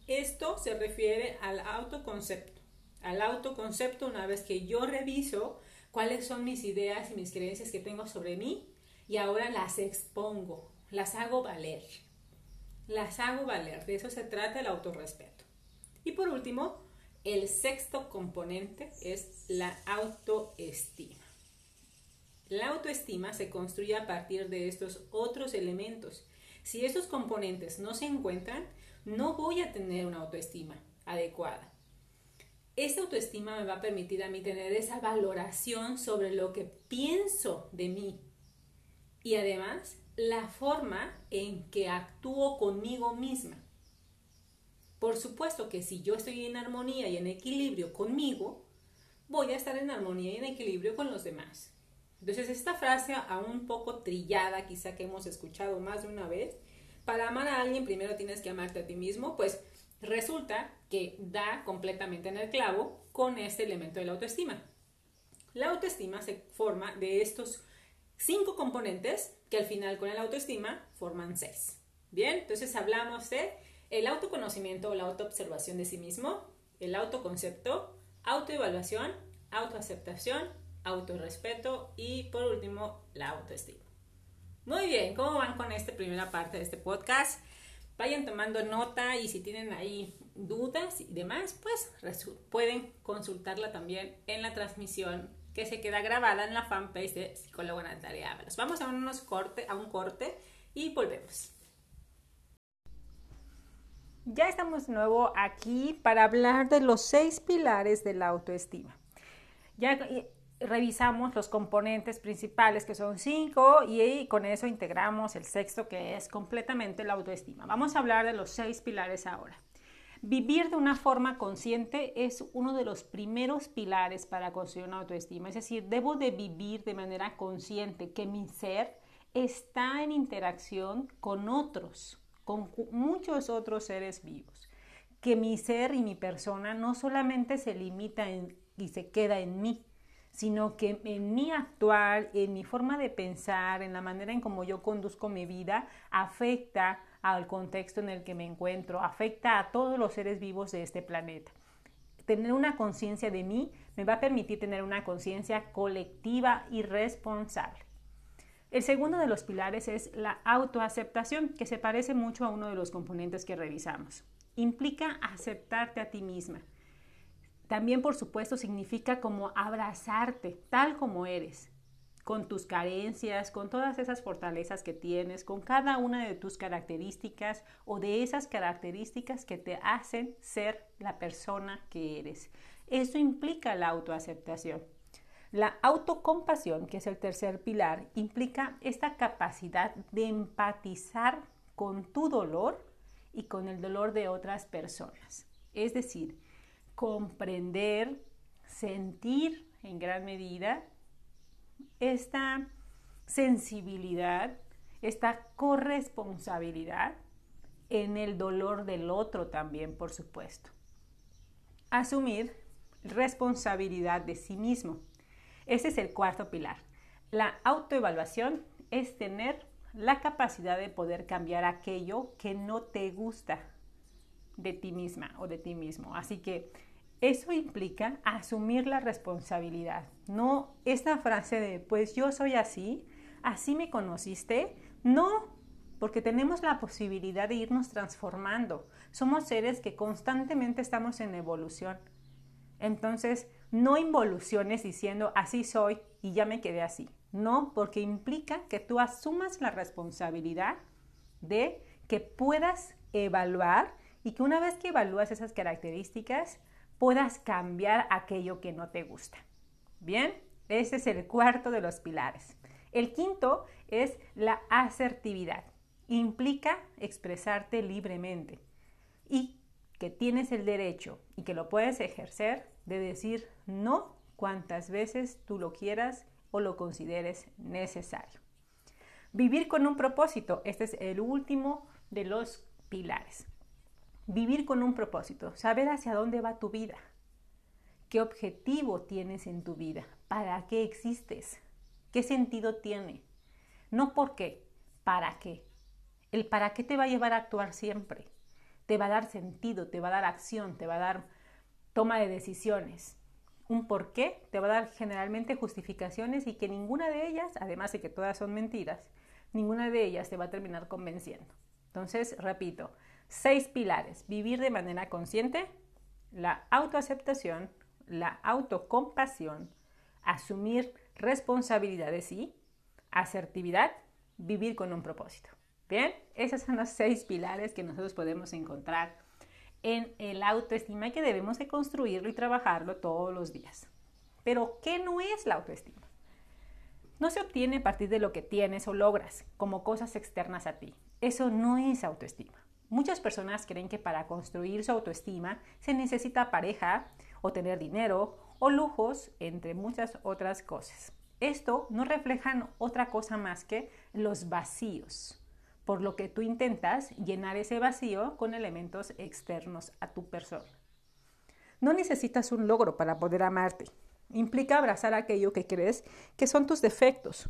Esto se refiere al autoconcepto. Al autoconcepto una vez que yo reviso cuáles son mis ideas y mis creencias que tengo sobre mí y ahora las expongo, las hago valer. Las hago valer. De eso se trata el autorrespeto. Y por último, el sexto componente es la autoestima. La autoestima se construye a partir de estos otros elementos. Si esos componentes no se encuentran, no voy a tener una autoestima adecuada. Esa autoestima me va a permitir a mí tener esa valoración sobre lo que pienso de mí y además la forma en que actúo conmigo misma. Por supuesto que si yo estoy en armonía y en equilibrio conmigo, voy a estar en armonía y en equilibrio con los demás. Entonces esta frase, aún un poco trillada, quizá que hemos escuchado más de una vez, para amar a alguien primero tienes que amarte a ti mismo, pues resulta que da completamente en el clavo con este elemento de la autoestima. La autoestima se forma de estos cinco componentes que al final con la autoestima forman seis. Bien, entonces hablamos de el autoconocimiento o la autoobservación de sí mismo, el autoconcepto, autoevaluación, autoaceptación, autorrespeto y por último la autoestima. Muy bien, ¿cómo van con esta primera parte de este podcast? Vayan tomando nota y si tienen ahí dudas y demás, pues pueden consultarla también en la transmisión que se queda grabada en la fanpage de Psicólogo Natalia Ábalos. Vamos a, unos a un corte y volvemos. Ya estamos nuevo aquí para hablar de los seis pilares de la autoestima. Ya eh, revisamos los componentes principales que son cinco y con eso integramos el sexto que es completamente la autoestima. Vamos a hablar de los seis pilares ahora. Vivir de una forma consciente es uno de los primeros pilares para construir una autoestima. Es decir, debo de vivir de manera consciente que mi ser está en interacción con otros, con muchos otros seres vivos. Que mi ser y mi persona no solamente se limita y se queda en mí, sino que en mi actual, en mi forma de pensar, en la manera en cómo yo conduzco mi vida, afecta al contexto en el que me encuentro, afecta a todos los seres vivos de este planeta. Tener una conciencia de mí me va a permitir tener una conciencia colectiva y responsable. El segundo de los pilares es la autoaceptación, que se parece mucho a uno de los componentes que revisamos. Implica aceptarte a ti misma. También, por supuesto, significa como abrazarte tal como eres, con tus carencias, con todas esas fortalezas que tienes, con cada una de tus características o de esas características que te hacen ser la persona que eres. Eso implica la autoaceptación. La autocompasión, que es el tercer pilar, implica esta capacidad de empatizar con tu dolor y con el dolor de otras personas. Es decir, comprender, sentir en gran medida esta sensibilidad, esta corresponsabilidad en el dolor del otro también, por supuesto. Asumir responsabilidad de sí mismo. Ese es el cuarto pilar. La autoevaluación es tener la capacidad de poder cambiar aquello que no te gusta de ti misma o de ti mismo. Así que eso implica asumir la responsabilidad, no esta frase de pues yo soy así, así me conociste, no, porque tenemos la posibilidad de irnos transformando. Somos seres que constantemente estamos en evolución. Entonces, no involuciones diciendo así soy y ya me quedé así. No, porque implica que tú asumas la responsabilidad de que puedas evaluar y que una vez que evalúas esas características, puedas cambiar aquello que no te gusta. Bien, ese es el cuarto de los pilares. El quinto es la asertividad. Implica expresarte libremente y que tienes el derecho y que lo puedes ejercer de decir no cuantas veces tú lo quieras o lo consideres necesario. Vivir con un propósito, este es el último de los pilares. Vivir con un propósito, saber hacia dónde va tu vida, qué objetivo tienes en tu vida, para qué existes, qué sentido tiene. No por qué, para qué. El para qué te va a llevar a actuar siempre. Te va a dar sentido, te va a dar acción, te va a dar toma de decisiones. Un por qué te va a dar generalmente justificaciones y que ninguna de ellas, además de que todas son mentiras, ninguna de ellas te va a terminar convenciendo. Entonces, repito, Seis pilares. Vivir de manera consciente, la autoaceptación, la autocompasión, asumir responsabilidad de sí, asertividad, vivir con un propósito. Bien, esos son los seis pilares que nosotros podemos encontrar en el autoestima y que debemos de construirlo y trabajarlo todos los días. Pero, ¿qué no es la autoestima? No se obtiene a partir de lo que tienes o logras, como cosas externas a ti. Eso no es autoestima. Muchas personas creen que para construir su autoestima se necesita pareja o tener dinero o lujos, entre muchas otras cosas. Esto no refleja otra cosa más que los vacíos, por lo que tú intentas llenar ese vacío con elementos externos a tu persona. No necesitas un logro para poder amarte. Implica abrazar aquello que crees que son tus defectos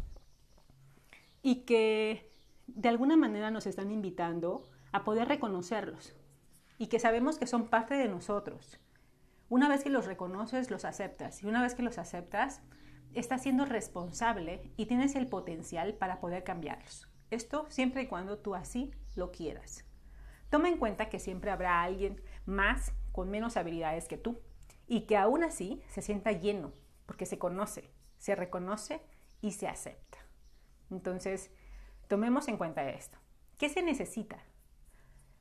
y que de alguna manera nos están invitando a poder reconocerlos y que sabemos que son parte de nosotros. Una vez que los reconoces, los aceptas y una vez que los aceptas, estás siendo responsable y tienes el potencial para poder cambiarlos. Esto siempre y cuando tú así lo quieras. Toma en cuenta que siempre habrá alguien más con menos habilidades que tú y que aún así se sienta lleno porque se conoce, se reconoce y se acepta. Entonces, tomemos en cuenta esto. ¿Qué se necesita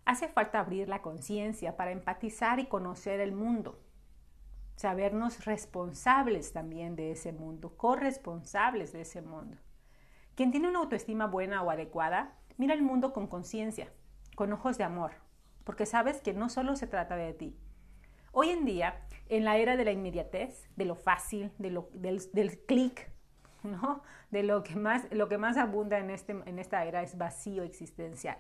Hace falta abrir la conciencia para empatizar y conocer el mundo, sabernos responsables también de ese mundo, corresponsables de ese mundo. Quien tiene una autoestima buena o adecuada, mira el mundo con conciencia, con ojos de amor, porque sabes que no solo se trata de ti. Hoy en día, en la era de la inmediatez, de lo fácil, de lo, del, del clic, ¿no? De lo que más, abunda este, en esta era es vacío existencial.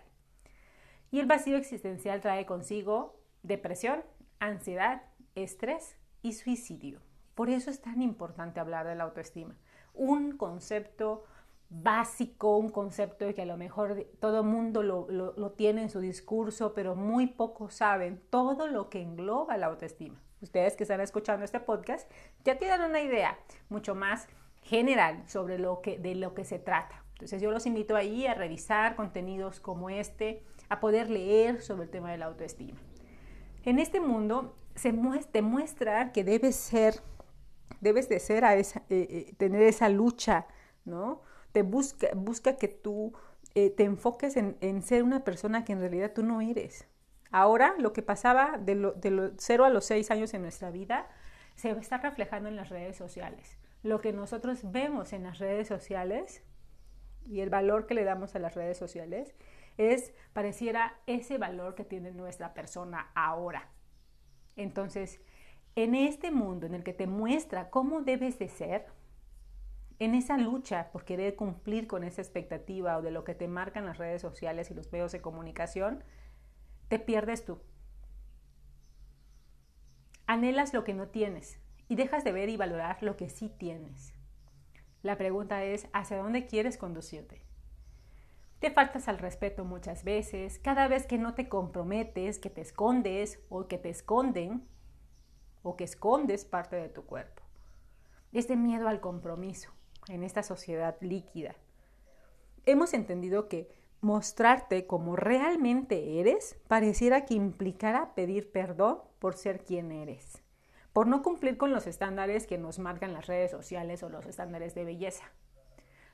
Y el vacío existencial trae consigo depresión, ansiedad, estrés y suicidio. Por eso es tan importante hablar de la autoestima. Un concepto básico, un concepto que a lo mejor todo mundo lo, lo, tiene en su discurso, pero muy pocos saben todo lo que engloba la autoestima. Ustedes que están escuchando este podcast ya tienen una idea mucho más general sobre lo que, de lo que se trata. Entonces yo los invito ahí a revisar contenidos como este, a poder leer sobre el tema de la autoestima. En este mundo se muestra, que debes ser, debes de ser a esa, eh, eh, tener esa lucha, ¿no? Te busca, busca que tú eh, te enfoques en, ser una persona que en realidad tú no eres. Ahora, lo que pasaba de los de 0 a los 6 años en nuestra vida se está reflejando en las redes sociales. Lo que nosotros vemos en las redes sociales y el valor que le damos a las redes sociales es, pareciera, ese valor que tiene nuestra persona ahora. Entonces, en este mundo en el que te muestra cómo debes de ser, en esa lucha por querer cumplir con esa expectativa o de lo que te marcan las redes sociales y los medios de comunicación, te pierdes tú. Anhelas lo que no tienes y dejas de ver y valorar lo que sí tienes. La pregunta es, ¿hacia dónde quieres conducirte? Te faltas al respeto muchas veces, cada vez que no te comprometes, que te escondes o que te esconden o que escondes parte de tu cuerpo. Este miedo al compromiso en esta sociedad líquida. Hemos entendido que mostrarte como realmente eres pareciera que implicara pedir perdón por ser quien eres, por no cumplir con los estándares que nos marcan las redes sociales o los estándares de belleza.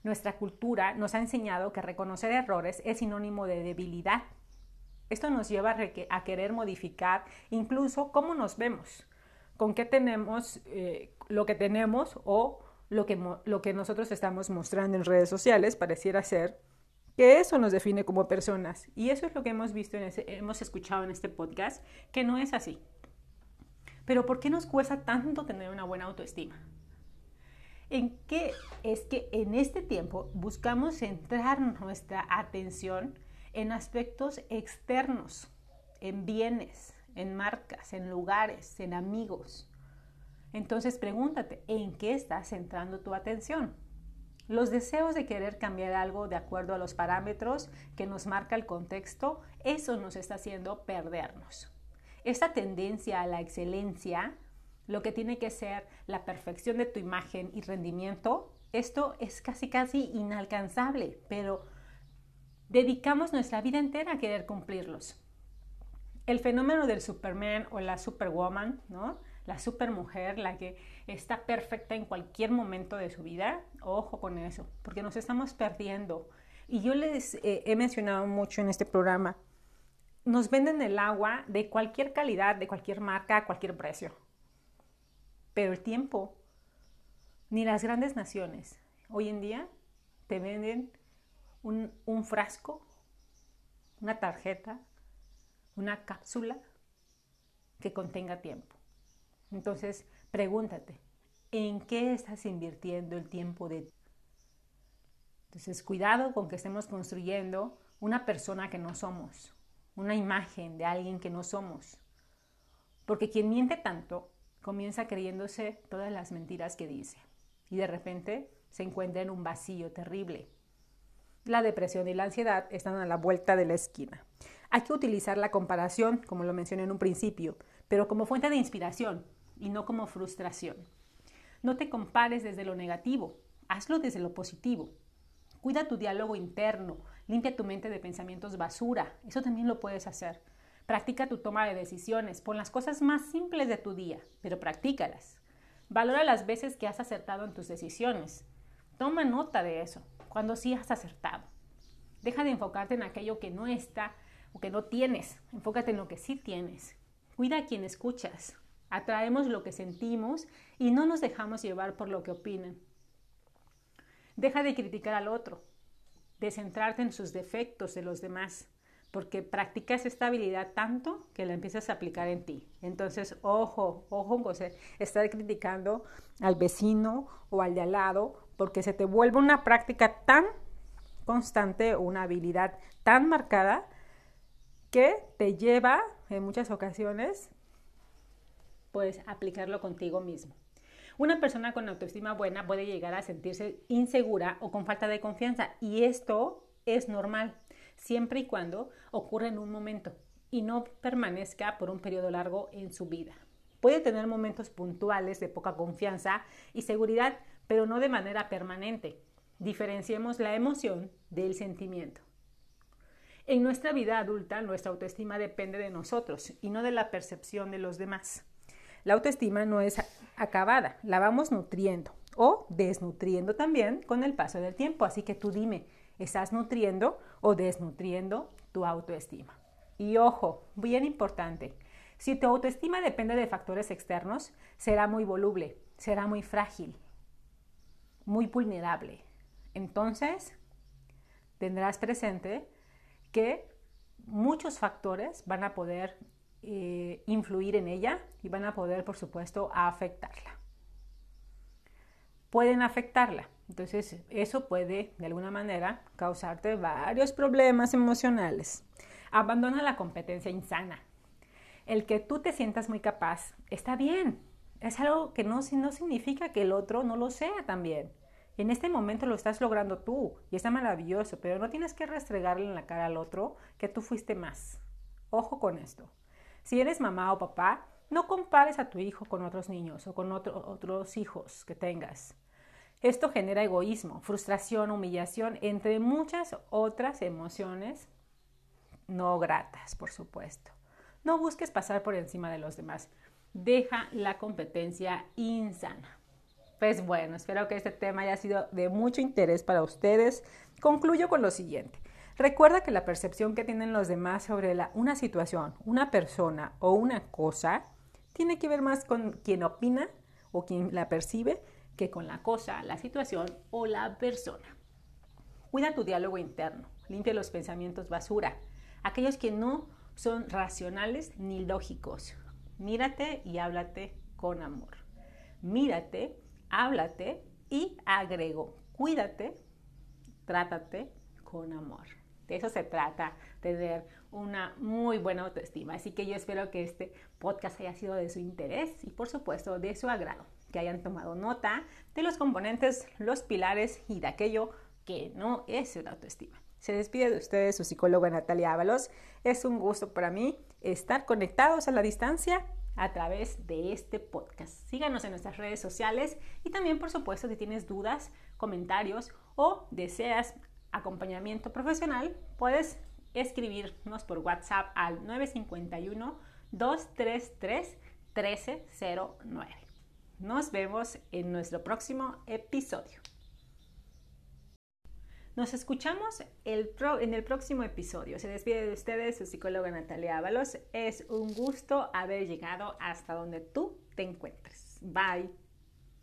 Nuestra cultura nos ha enseñado que reconocer errores es sinónimo de debilidad. Esto nos lleva a querer modificar incluso cómo nos vemos, con qué tenemos eh, lo que tenemos o lo que, nosotros estamos mostrando en redes sociales pareciera ser que eso nos define como personas. Y eso es lo que hemos visto, hemos escuchado en este podcast, que no es así. Pero ¿por qué nos cuesta tanto tener una buena autoestima? En qué es que en este tiempo buscamos centrar nuestra atención en aspectos externos, en bienes, en marcas, en lugares, en amigos. Entonces pregúntate, ¿en qué estás centrando tu atención? Los deseos de querer cambiar algo de acuerdo a los parámetros que nos marca el contexto, eso nos está haciendo perdernos. Esta tendencia a la excelencia lo que tiene que ser la perfección de tu imagen y rendimiento, esto es casi casi inalcanzable, pero dedicamos nuestra vida entera a querer cumplirlos. El fenómeno del Superman o la Superwoman, ¿no? La supermujer, la que está perfecta en cualquier momento de su vida, ojo con eso, porque nos estamos perdiendo. Y yo les eh, he mencionado mucho en este programa, nos venden el agua de cualquier calidad, de cualquier marca, a cualquier precio. Pero el tiempo, ni las grandes naciones, hoy en día te venden un, frasco, una tarjeta, una cápsula que contenga tiempo. Entonces, pregúntate, ¿en qué estás invirtiendo el tiempo de Entonces, cuidado con que estemos construyendo una persona que no somos, una imagen de alguien que no somos. Porque quien miente tanto comienza creyéndose todas las mentiras que dice y de repente se encuentra en un vacío terrible. La depresión y la ansiedad están a la vuelta de la esquina. Hay que utilizar la comparación, como lo mencioné en un principio, pero como fuente de inspiración y no como frustración. No te compares desde lo negativo, hazlo desde lo positivo. Cuida tu diálogo interno, limpia tu mente de pensamientos basura, eso también lo puedes hacer. Practica tu toma de decisiones, pon las cosas más simples de tu día, pero practícalas. Valora las veces que has acertado en tus decisiones. Toma nota de eso, cuando sí has acertado. Deja de enfocarte en aquello que no está o que no tienes. Enfócate en lo que sí tienes. Cuida a quien escuchas. Atraemos lo que sentimos y no nos dejamos llevar por lo que opinen. Deja de criticar al otro, de centrarte en sus defectos de los demás. Porque practicas esta habilidad tanto que la empiezas a aplicar en ti. Entonces, ojo, ojo con estar criticando al vecino o al de al lado, porque se te vuelve una práctica tan constante, una habilidad tan marcada, que te lleva en muchas ocasiones, pues, aplicarlo contigo mismo. Una persona con autoestima buena puede llegar a sentirse insegura o con falta de confianza y esto es normal siempre y cuando ocurra en un momento y no permanezca por un periodo largo en su vida. Puede tener momentos puntuales de poca confianza y seguridad, pero no de manera permanente. Diferenciemos la emoción del sentimiento. En nuestra vida adulta, nuestra autoestima depende de nosotros y no de la percepción de los demás. La autoestima no es acabada, la vamos nutriendo o desnutriendo también con el paso del tiempo. Así que tú dime, estás nutriendo o desnutriendo tu autoestima. Y ojo, bien importante, si tu autoestima depende de factores externos, será muy voluble, será muy frágil, muy vulnerable. Entonces, tendrás presente que muchos factores van a poder eh, influir en ella y van a poder, por supuesto, afectarla. Pueden afectarla entonces, eso puede, de alguna manera, causarte varios problemas emocionales. Abandona la competencia insana. El que tú te sientas muy capaz está bien. Es algo que no, no significa que el otro no lo sea también. En este momento lo estás logrando tú y está maravilloso, pero no tienes que restregarle en la cara al otro que tú fuiste más. Ojo con esto. Si eres mamá o papá, no compares a tu hijo con otros niños o con otros hijos que tengas. Esto genera egoísmo, frustración, humillación, entre muchas otras emociones no gratas, por supuesto. No busques pasar por encima de los demás. Deja la competencia insana. Pues bueno, espero que este tema haya sido de mucho interés para ustedes. Concluyo con lo siguiente. Recuerda que la percepción que tienen los demás sobre una situación, una persona o una cosa tiene que ver más con quien opina o quien la percibe que con la cosa, la situación o la persona. Cuida tu diálogo interno, limpia los pensamientos basura, aquellos que no son racionales ni lógicos. Mírate y háblate con amor. Mírate, háblate y agrego, cuídate, trátate con amor. De eso se trata, tener una muy buena autoestima. Así que yo espero que este podcast haya sido de su interés y por supuesto de su agrado que hayan tomado nota de los componentes, los pilares y de aquello que no es una autoestima. Se despide de ustedes su psicóloga Natalia Ábalos. Es un gusto para mí estar conectados a la distancia a través de este podcast. Síganos en nuestras redes sociales y también, por supuesto, si tienes dudas, comentarios o deseas acompañamiento profesional, puedes escribirnos por WhatsApp al 951 233 1309. Nos vemos en nuestro próximo episodio. Nos escuchamos en el próximo episodio. Se despide de ustedes su psicóloga Natalia Ábalos. Es un gusto haber llegado hasta donde tú te encuentres. Bye.